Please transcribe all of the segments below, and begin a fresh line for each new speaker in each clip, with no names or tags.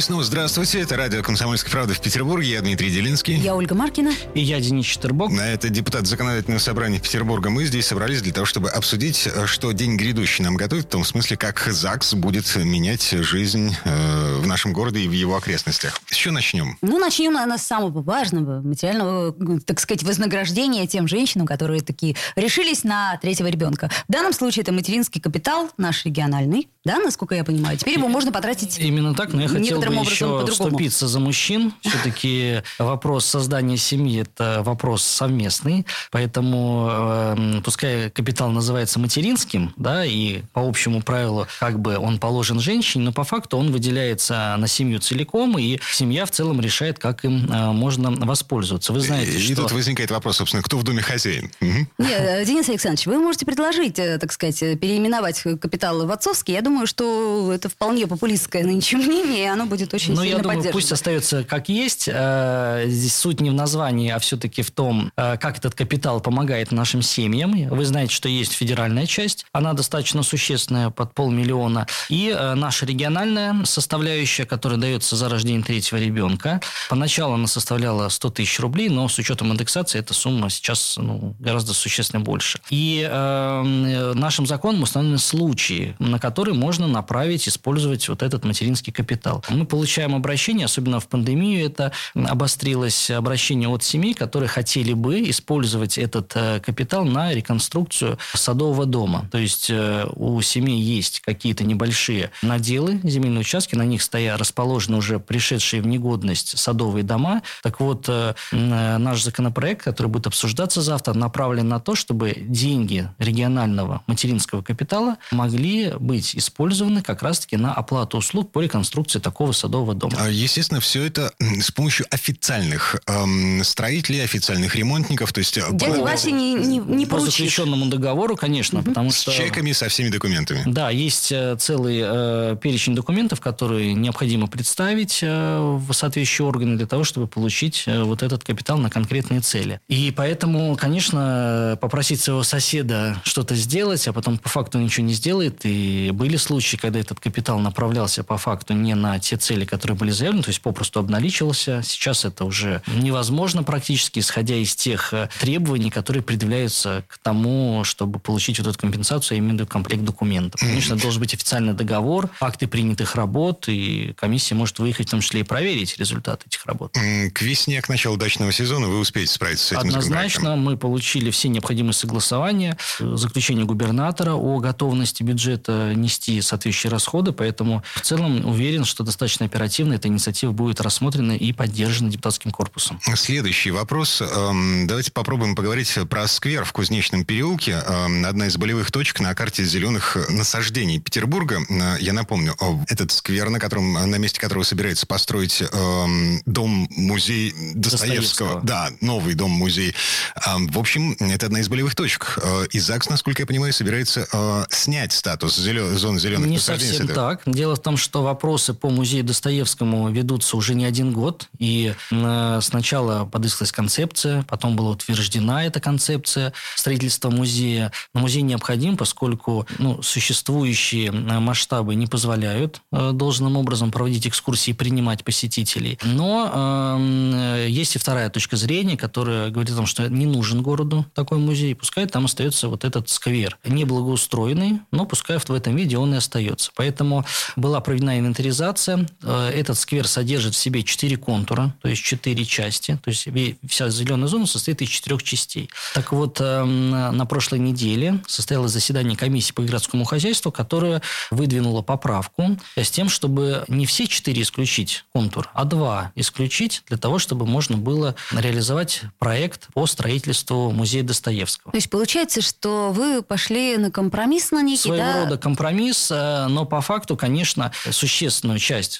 И снова здравствуйте. Это радио «Комсомольская правда» в Петербурге. Я Дмитрий Делинский.
Я Ольга Маркина.
И я Денис Четербок.
На это депутат законодательного собрания Петербурга. Мы здесь собрались для того, чтобы обсудить, что день грядущий нам готовит, в том смысле, как ЗАГС будет менять жизнь э, в нашем городе и в его окрестностях. С чего начнем?
Ну, начнем, наверное, с самого важного, материального, так сказать, вознаграждения тем женщинам, которые такие решились на третьего ребенка. В данном случае это материнский капитал, наш региональный, да, насколько я понимаю. Теперь его можно потратить
Именно так, но я хотел бы еще вступиться за мужчин. Все-таки вопрос создания семьи – это вопрос совместный, поэтому э, пускай капитал называется материнским, да, и по общему правилу как бы он положен женщине, но по факту он выделяется на семью целиком, и семья в целом решает, как им э, можно воспользоваться. Вы знаете,
и,
что...
И тут возникает вопрос, собственно, кто в доме хозяин?
Нет, э, Денис Александрович, вы можете предложить, э, так сказать, переименовать капитал в отцовский. Я думаю, что это вполне популистское нынче мнение, и оно будет очень
ну,
сильно
я думаю, пусть остается как есть. Э, здесь суть не в названии, а все-таки в том, э, как этот капитал помогает нашим семьям. Вы знаете, что есть федеральная часть. Она достаточно существенная, под полмиллиона. И э, наша региональная составляющая, которая дается за рождение третьего ребенка. Поначалу она составляла 100 тысяч рублей, но с учетом индексации эта сумма сейчас ну, гораздо существенно больше. И э, нашим законом установлены случаи, на которые можно направить, использовать вот этот материнский капитал. Мы получаем обращение, особенно в пандемию это обострилось, обращение от семей, которые хотели бы использовать этот э, капитал на реконструкцию садового дома. То есть э, у семей есть какие-то небольшие наделы, земельные участки, на них стоят расположены уже пришедшие в негодность садовые дома. Так вот, э, наш законопроект, который будет обсуждаться завтра, направлен на то, чтобы деньги регионального материнского капитала могли быть использованы как раз-таки на оплату услуг по реконструкции такого садового дома.
А, естественно, все это с помощью официальных эм, строителей, официальных ремонтников. То есть
э, Дядя по... Вася не, не, не
По заключенному договору, конечно. Угу. Потому
с
что...
чеками, со всеми документами.
Да, есть э, целый э, перечень документов, которые необходимо представить э, в соответствующие органы для того, чтобы получить э, вот этот капитал на конкретные цели. И поэтому, конечно, попросить своего соседа что-то сделать, а потом по факту ничего не сделает. И были случаи, когда этот капитал направлялся по факту не на те цели, которые были заявлены, то есть попросту обналичивался. Сейчас это уже невозможно практически, исходя из тех э, требований, которые предъявляются к тому, чтобы получить вот эту компенсацию, а именно комплект документов. Конечно, должен быть официальный договор, акты принятых работ, и комиссия может выехать в том числе и проверить результаты этих работ.
К весне, к началу дачного сезона вы успеете справиться с этим
Однозначно, мы получили все необходимые согласования, заключение губернатора о готовности бюджета нести соответствующие расходы, поэтому в целом уверен, что достаточно оперативно эта инициатива будет рассмотрена и поддержана депутатским корпусом.
Следующий вопрос. Эм, давайте попробуем поговорить про сквер в Кузнечном переулке. Эм, одна из болевых точек на карте зеленых насаждений Петербурга. Э, я напомню, этот сквер, на, котором, на месте которого собирается построить эм, дом-музей Достоевского. Достоевского. Да, новый дом-музей. В общем, это одна из болевых точек. Э, и ЗАГС, насколько я понимаю, собирается э, снять статус зелен... зон зеленых
Не совсем так. Дело в том, что вопросы по музею Достоевскому ведутся уже не один год. И сначала подыскалась концепция, потом была утверждена эта концепция строительства музея. Но музей необходим, поскольку ну, существующие масштабы не позволяют э, должным образом проводить экскурсии и принимать посетителей. Но э, есть и вторая точка зрения, которая говорит о том, что не нужен городу такой музей. Пускай там остается вот этот сквер. Неблагоустроенный, но пускай в этом виде он и остается. Поэтому была проведена инвентаризация. Э, этот сквер содержит в себе четыре контура, то есть четыре части. То есть вся зеленая зона состоит из четырех частей. Так вот, эм, на прошлой неделе состоялось заседание комиссии по городскому хозяйству, которая выдвинула поправку с тем, чтобы не все четыре исключить контур, а два исключить для того, чтобы можно было реализовать проект по строительству музея Достоевского.
То есть получается, что вы пошли на компромисс на некий,
Своего
да?
рода компромисс, э, но по факту, конечно, существенную часть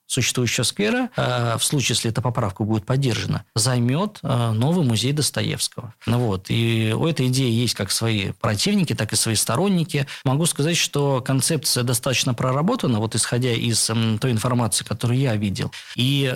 существующего сквера, э, в случае, если эта поправка будет поддержана, займет э, новый музей Достоевского. Ну вот. И у этой идеи есть как свои противники, так и свои сторонники. Могу сказать, что концепция достаточно проработана, вот исходя из той информации, которую я видел. И,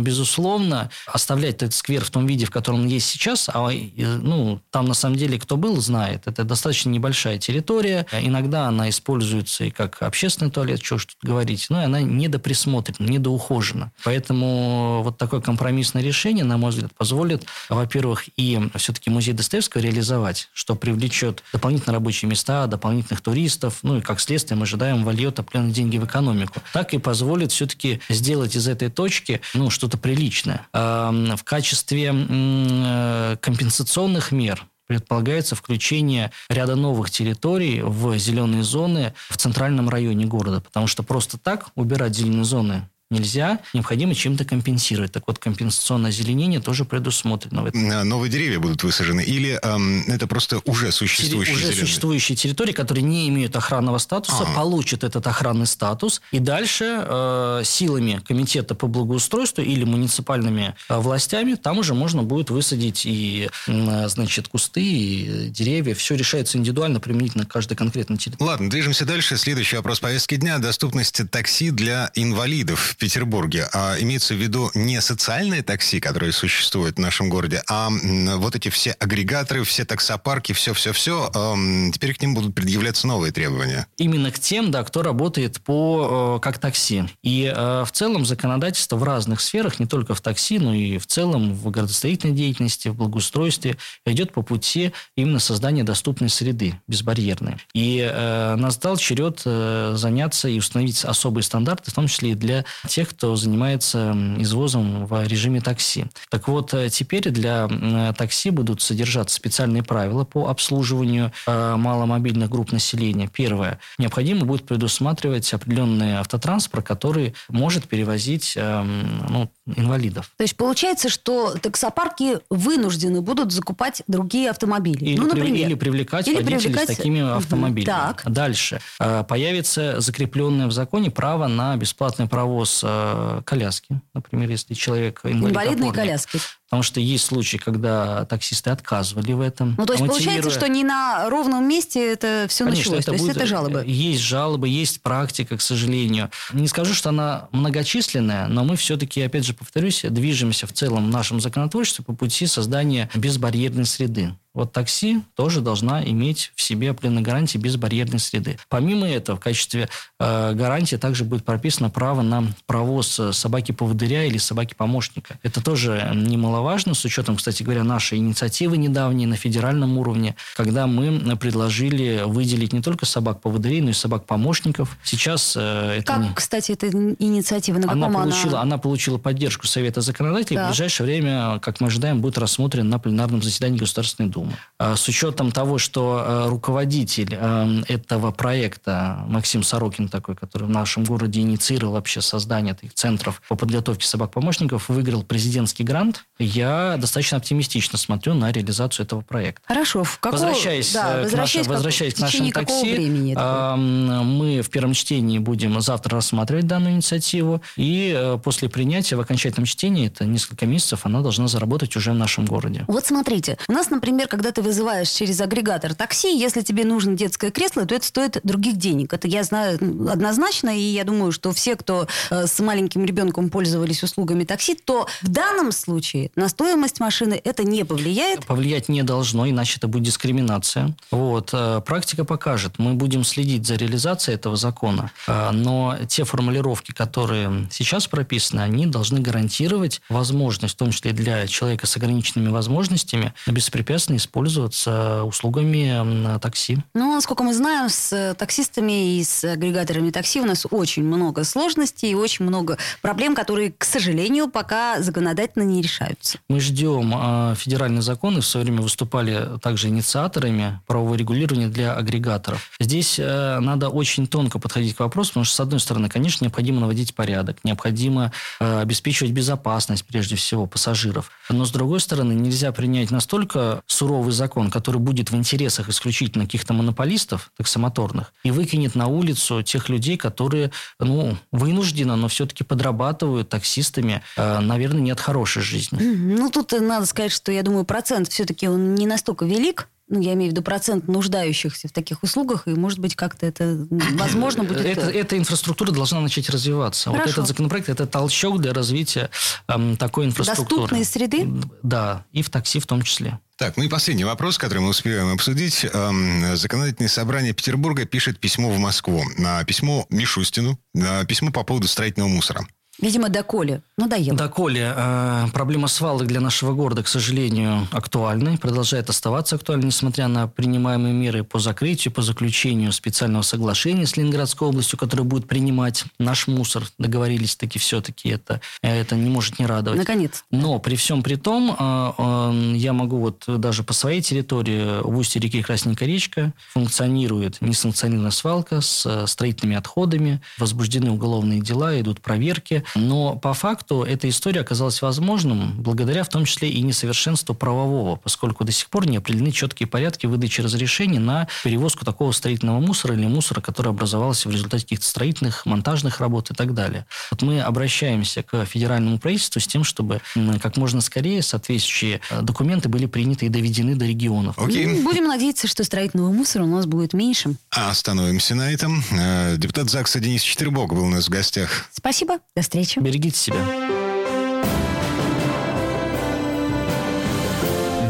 безусловно, оставлять этот сквер в том виде, в котором он есть сейчас, а ну, там на самом деле кто был, знает. Это достаточно небольшая территория. Иногда она используется и как общественный туалет, что ж тут говорить, но она недоприсмотрена, недоухожена. Поэтому вот такое компромиссное решение, на мой взгляд, позволит, во-первых, и все-таки музей Достоевского реализовать, что привлечет дополнительные рабочие места, дополнительных туристов, ну и как следствие мы ожидаем вольет определенные деньги в экономику. Так и позволит все-таки сделать из этой точки ну, что-то приличное. В качестве э, компенсационных мер предполагается включение ряда новых территорий в зеленые зоны в центральном районе города, потому что просто так убирать зеленые зоны нельзя, необходимо чем-то компенсировать. Так вот, компенсационное озеленение тоже предусмотрено. В этом.
А новые деревья будут высажены или эм, это просто уже существующие
Уже
зеленые?
существующие территории, которые не имеют охранного статуса, ага. получат этот охранный статус, и дальше э, силами комитета по благоустройству или муниципальными э, властями там уже можно будет высадить и, э, значит, кусты, и деревья. Все решается индивидуально, применительно к каждой конкретной территории.
Ладно, движемся дальше. Следующий вопрос повестки дня. Доступность такси для инвалидов. Петербурге, а имеется в виду не социальные такси, которые существуют в нашем городе, а вот эти все агрегаторы, все таксопарки, все-все-все, э, теперь к ним будут предъявляться новые требования.
Именно к тем, да, кто работает по, э, как такси. И э, в целом законодательство в разных сферах, не только в такси, но и в целом в градостроительной деятельности, в благоустройстве, идет по пути именно создания доступной среды, безбарьерной. И э, настал черед заняться и установить особые стандарты, в том числе и для тех, кто занимается извозом в режиме такси. Так вот, э, теперь для такси будут содержаться специальные правила по обслуживанию э, маломобильных групп населения. Первое. Необходимо будет предусматривать определенный автотранспорт, который может перевозить ну, инвалидов.
То есть получается, что таксопарки вынуждены будут закупать другие автомобили.
Или, ну, например. Или привлекать или водителей привлекать... с такими автомобилями. Так. Дальше. Э, появится закрепленное в законе право на бесплатный провоз э, коляски. Например, если человек инвалид
Инвалидные опорный. коляски.
Потому что есть случаи, когда таксисты отказывали в этом.
Ну, то есть мотивируя... получается, что не на ровном месте это все Конечно, началось. Это то есть будет... это жалобы.
Есть жалобы, есть практика, к сожалению. Не скажу, что она многочисленная, но мы все-таки, опять же, повторюсь, движемся в целом в нашем законотворчестве по пути создания безбарьерной среды. Вот такси тоже должна иметь в себе определенные гарантии безбарьерной среды. Помимо этого, в качестве э, гарантии также будет прописано право на провоз собаки-поводыря или собаки-помощника. Это тоже немаловажно, с учетом, кстати говоря, нашей инициативы недавней на федеральном уровне, когда мы предложили выделить не только собак-поводырей, но и собак-помощников. Сейчас э, это...
Как, не... кстати, эта инициатива? На
она, получила, она... она получила поддержку Совета законодателей. Да. В ближайшее время, как мы ожидаем, будет рассмотрен на пленарном заседании Государственной Думы. Думы. А с учетом того, что э, руководитель э, этого проекта, Максим Сорокин такой, который в нашем городе инициировал вообще создание таких центров по подготовке собак-помощников, выиграл президентский грант, я достаточно оптимистично смотрю на реализацию этого проекта.
Хорошо. В какого...
Возвращаясь, да, к, нашим, возвращаясь к нашим такси, мы в первом чтении будем завтра рассматривать данную инициативу, и э, после принятия в окончательном чтении, это несколько месяцев, она должна заработать уже в нашем городе.
Вот смотрите, у нас, например, когда ты вызываешь через агрегатор такси, если тебе нужно детское кресло, то это стоит других денег. Это я знаю однозначно, и я думаю, что все, кто э, с маленьким ребенком пользовались услугами такси, то в данном случае на стоимость машины это не повлияет?
Повлиять не должно, иначе это будет дискриминация. Вот. Э, практика покажет. Мы будем следить за реализацией этого закона. Э, но те формулировки, которые сейчас прописаны, они должны гарантировать возможность, в том числе для человека с ограниченными возможностями, беспрепятственно использоваться услугами такси.
Ну, насколько мы знаем, с таксистами и с агрегаторами такси у нас очень много сложностей и очень много проблем, которые, к сожалению, пока законодательно не решаются.
Мы ждем э, федеральный закон и в свое время выступали также инициаторами правового регулирования для агрегаторов. Здесь э, надо очень тонко подходить к вопросу, потому что, с одной стороны, конечно, необходимо наводить порядок, необходимо э, обеспечивать безопасность, прежде всего, пассажиров. Но, с другой стороны, нельзя принять настолько суровые суровый закон, который будет в интересах исключительно каких-то монополистов таксомоторных, и выкинет на улицу тех людей, которые, ну, вынужденно, но все-таки подрабатывают таксистами, э, наверное, не от хорошей жизни.
Ну, тут надо сказать, что, я думаю, процент все-таки он не настолько велик, ну, я имею в виду процент нуждающихся в таких услугах, и, может быть, как-то это возможно будет...
Это, эта инфраструктура должна начать развиваться. Хорошо. Вот этот законопроект – это толчок для развития эм, такой инфраструктуры.
Доступной среды?
Да, и в такси в том числе.
Так, ну и последний вопрос, который мы успеваем обсудить. Эм, законодательное собрание Петербурга пишет письмо в Москву. Письмо Мишустину, письмо по поводу строительного мусора.
Видимо, доколе. Надоело.
Доколе. Э, проблема свалок для нашего города, к сожалению, актуальна. Продолжает оставаться актуальной, несмотря на принимаемые меры по закрытию, по заключению специального соглашения с Ленинградской областью, которое будет принимать наш мусор. Договорились таки все-таки. Это, это не может не радовать.
Наконец.
Но при всем при том, э, э, я могу вот даже по своей территории, в устье реки Красненькая речка, функционирует несанкционированная свалка с строительными отходами, возбуждены уголовные дела, идут проверки. Но по факту эта история оказалась возможным благодаря в том числе и несовершенству правового, поскольку до сих пор не определены четкие порядки выдачи разрешений на перевозку такого строительного мусора или мусора, который образовался в результате каких-то строительных, монтажных работ и так далее. Вот мы обращаемся к федеральному правительству с тем, чтобы как можно скорее соответствующие э, документы были приняты и доведены до регионов.
Okay. Будем надеяться, что строительного мусора у нас будет меньше.
А остановимся на этом. Э, депутат ЗАГСа Денис Четвербок был у нас в гостях.
Спасибо. До встречи встречи.
Берегите себя.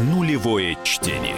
Нулевое чтение.